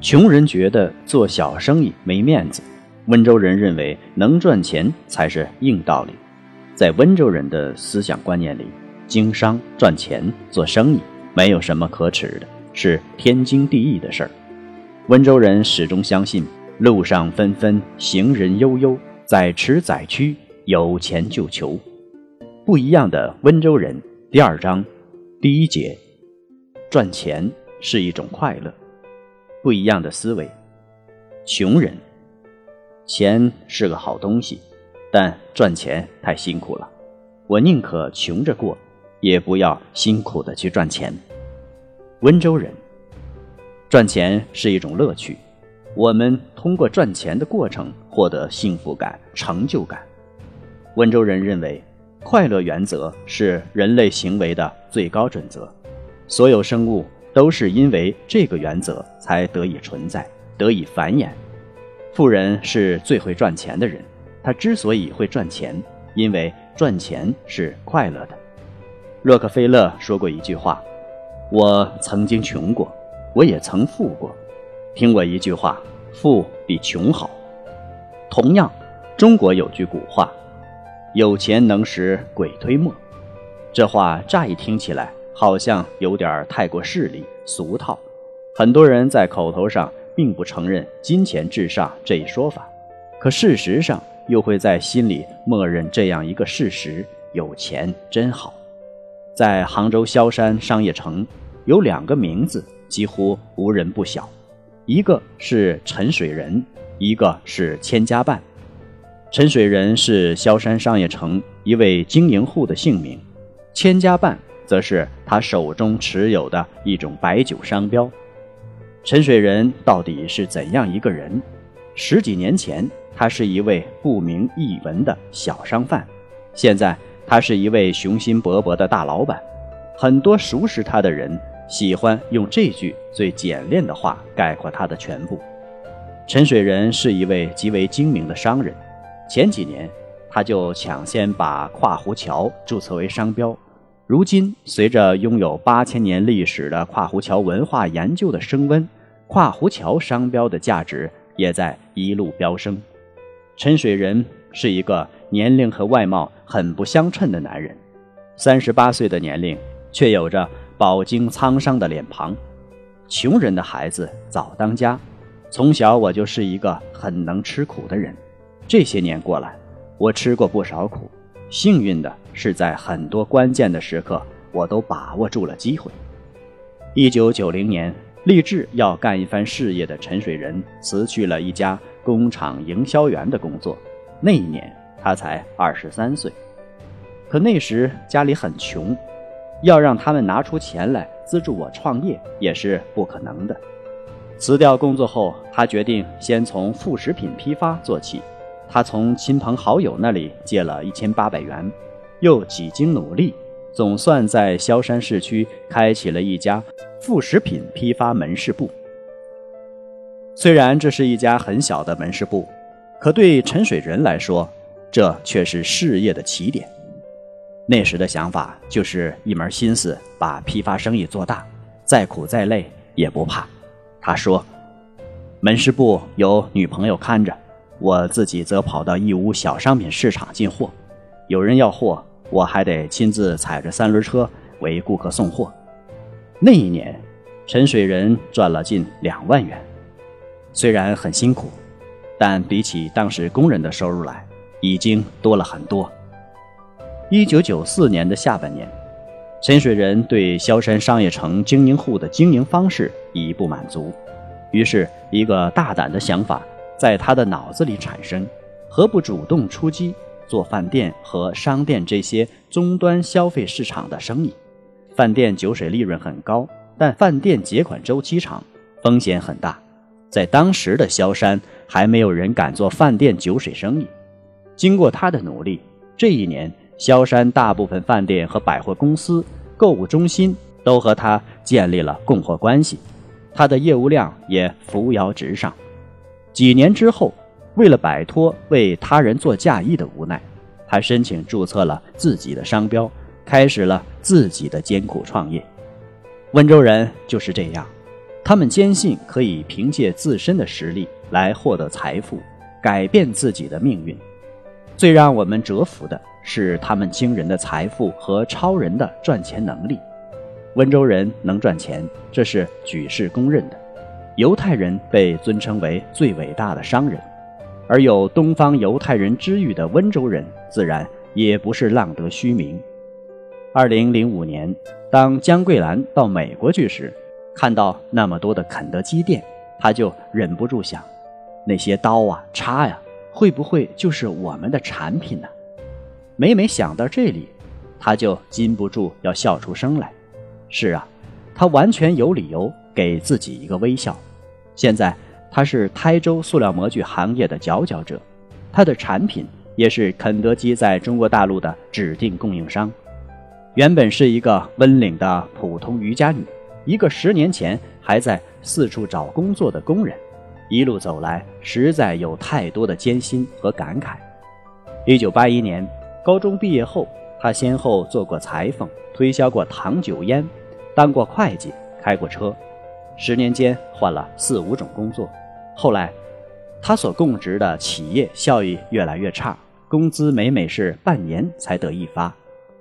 穷人觉得做小生意没面子，温州人认为能赚钱才是硬道理。在温州人的思想观念里，经商赚钱做生意没有什么可耻的，是天经地义的事儿。温州人始终相信“路上纷纷，行人悠悠，在驰载区，有钱就求”。不一样的温州人第二章第一节，赚钱是一种快乐。不一样的思维，穷人，钱是个好东西，但赚钱太辛苦了，我宁可穷着过，也不要辛苦的去赚钱。温州人，赚钱是一种乐趣，我们通过赚钱的过程获得幸福感、成就感。温州人认为，快乐原则是人类行为的最高准则，所有生物。都是因为这个原则才得以存在，得以繁衍。富人是最会赚钱的人，他之所以会赚钱，因为赚钱是快乐的。洛克菲勒说过一句话：“我曾经穷过，我也曾富过。听我一句话，富比穷好。”同样，中国有句古话：“有钱能使鬼推磨。”这话乍一听起来。好像有点太过势利俗套，很多人在口头上并不承认“金钱至上”这一说法，可事实上又会在心里默认这样一个事实：有钱真好。在杭州萧山商业城，有两个名字几乎无人不晓，一个是陈水仁，一个是千家办。陈水仁是萧山商业城一位经营户的姓名，千家办。则是他手中持有的一种白酒商标。陈水仁到底是怎样一个人？十几年前，他是一位不明一文的小商贩；现在，他是一位雄心勃勃的大老板。很多熟识他的人喜欢用这句最简练的话概括他的全部。陈水仁是一位极为精明的商人。前几年，他就抢先把跨湖桥注册为商标。如今，随着拥有八千年历史的跨湖桥文化研究的升温，跨湖桥商标的价值也在一路飙升。陈水仁是一个年龄和外貌很不相称的男人，三十八岁的年龄，却有着饱经沧桑的脸庞。穷人的孩子早当家，从小我就是一个很能吃苦的人。这些年过来，我吃过不少苦。幸运的是，在很多关键的时刻，我都把握住了机会。一九九零年，立志要干一番事业的陈水仁辞去了一家工厂营销员的工作。那一年，他才二十三岁。可那时家里很穷，要让他们拿出钱来资助我创业也是不可能的。辞掉工作后，他决定先从副食品批发做起。他从亲朋好友那里借了一千八百元，又几经努力，总算在萧山市区开启了一家副食品批发门市部。虽然这是一家很小的门市部，可对陈水仁来说，这却是事业的起点。那时的想法就是一门心思把批发生意做大，再苦再累也不怕。他说：“门市部有女朋友看着。”我自己则跑到义乌小商品市场进货，有人要货，我还得亲自踩着三轮车为顾客送货。那一年，陈水仁赚了近两万元，虽然很辛苦，但比起当时工人的收入来，已经多了很多。一九九四年的下半年，陈水仁对萧山商业城经营户的经营方式已不满足，于是，一个大胆的想法。在他的脑子里产生，何不主动出击，做饭店和商店这些终端消费市场的生意。饭店酒水利润很高，但饭店结款周期长，风险很大。在当时的萧山，还没有人敢做饭店酒水生意。经过他的努力，这一年萧山大部分饭店和百货公司、购物中心都和他建立了供货关系，他的业务量也扶摇直上。几年之后，为了摆脱为他人做嫁衣的无奈，他申请注册了自己的商标，开始了自己的艰苦创业。温州人就是这样。他们坚信可以凭借自身的实力来获得财富，改变自己的命运。最让我们折服的是他们惊人的财富和超人的赚钱能力。温州人能赚钱，这是举世公认的。犹太人被尊称为最伟大的商人，而有“东方犹太人之誉”的温州人，自然也不是浪得虚名。二零零五年，当江桂兰到美国去时。看到那么多的肯德基店，他就忍不住想：那些刀啊、叉呀，会不会就是我们的产品呢？每每想到这里，他就禁不住要笑出声来。是啊，他完全有理由给自己一个微笑。现在他是台州塑料模具行业的佼佼者，他的产品也是肯德基在中国大陆的指定供应商。原本是一个温岭的普通渔家女。一个十年前还在四处找工作的工人，一路走来，实在有太多的艰辛和感慨。一九八一年高中毕业后，他先后做过裁缝，推销过糖酒烟，当过会计，开过车。十年间换了四五种工作。后来，他所供职的企业效益越来越差，工资每每是半年才得一发，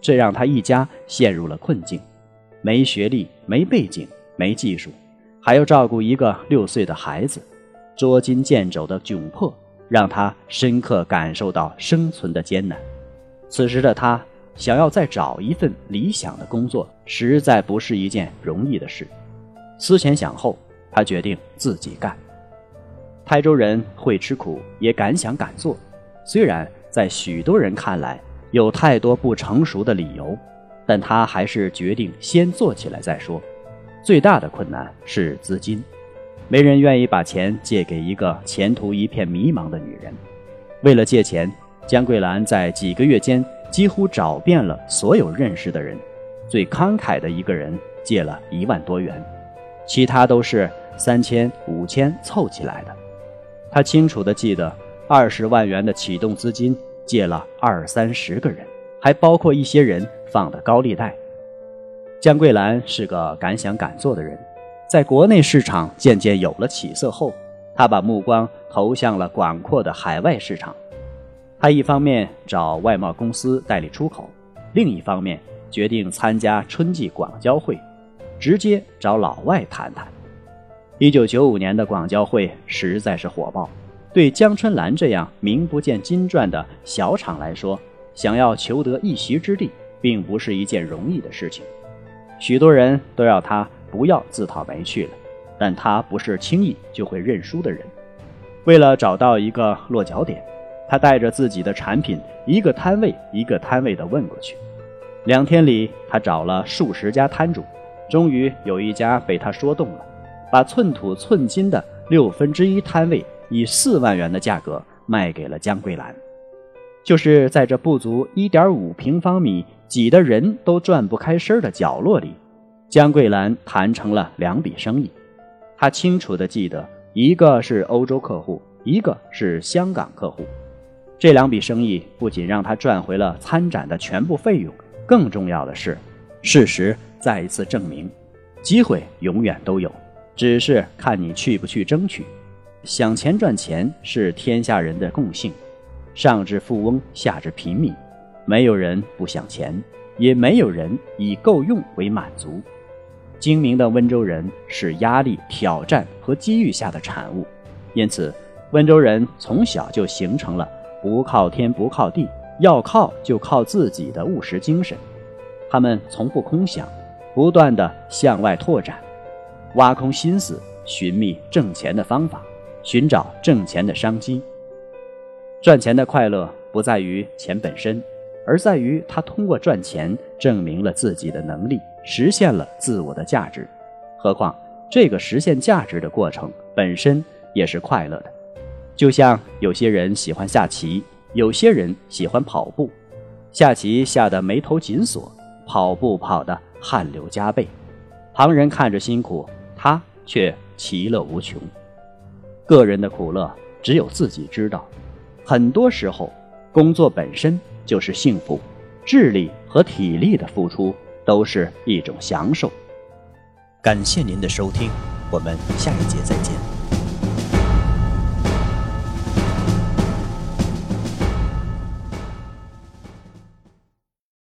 这让他一家陷入了困境。没学历、没背景、没技术，还要照顾一个六岁的孩子，捉襟见肘的窘迫让他深刻感受到生存的艰难。此时的他想要再找一份理想的工作，实在不是一件容易的事。思前想后，他决定自己干。台州人会吃苦，也敢想敢做，虽然在许多人看来有太多不成熟的理由。但他还是决定先做起来再说。最大的困难是资金，没人愿意把钱借给一个前途一片迷茫的女人。为了借钱，江桂兰在几个月间几乎找遍了所有认识的人，最慷慨的一个人借了一万多元，其他都是三千、五千凑起来的。他清楚地记得，二十万元的启动资金借了二三十个人，还包括一些人。放的高利贷。江桂兰是个敢想敢做的人，在国内市场渐渐有了起色后，他把目光投向了广阔的海外市场。他一方面找外贸公司代理出口，另一方面决定参加春季广交会，直接找老外谈谈。一九九五年的广交会实在是火爆，对江春兰这样名不见经传的小厂来说，想要求得一席之地。并不是一件容易的事情，许多人都要他不要自讨没趣了，但他不是轻易就会认输的人。为了找到一个落脚点，他带着自己的产品，一个摊位一个摊位的问过去。两天里，他找了数十家摊主，终于有一家被他说动了，把寸土寸金的六分之一摊位以四万元的价格卖给了江桂兰。就是在这不足一点五平方米。挤得人都转不开身的角落里，江桂兰谈成了两笔生意。她清楚地记得，一个是欧洲客户，一个是香港客户。这两笔生意不仅让她赚回了参展的全部费用，更重要的是，事实再一次证明，机会永远都有，只是看你去不去争取。想钱赚钱是天下人的共性，上至富翁，下至平民。没有人不想钱，也没有人以够用为满足。精明的温州人是压力、挑战和机遇下的产物，因此，温州人从小就形成了不靠天不靠地，要靠就靠自己的务实精神。他们从不空想，不断的向外拓展，挖空心思寻觅挣钱的方法，寻找挣钱的商机。赚钱的快乐不在于钱本身，而在于他通过赚钱证明了自己的能力，实现了自我的价值。何况这个实现价值的过程本身也是快乐的。就像有些人喜欢下棋，有些人喜欢跑步，下棋下得眉头紧锁，跑步跑得汗流浃背，旁人看着辛苦，他却其乐无穷。个人的苦乐只有自己知道。很多时候，工作本身就是幸福，智力和体力的付出都是一种享受。感谢您的收听，我们下一节再见。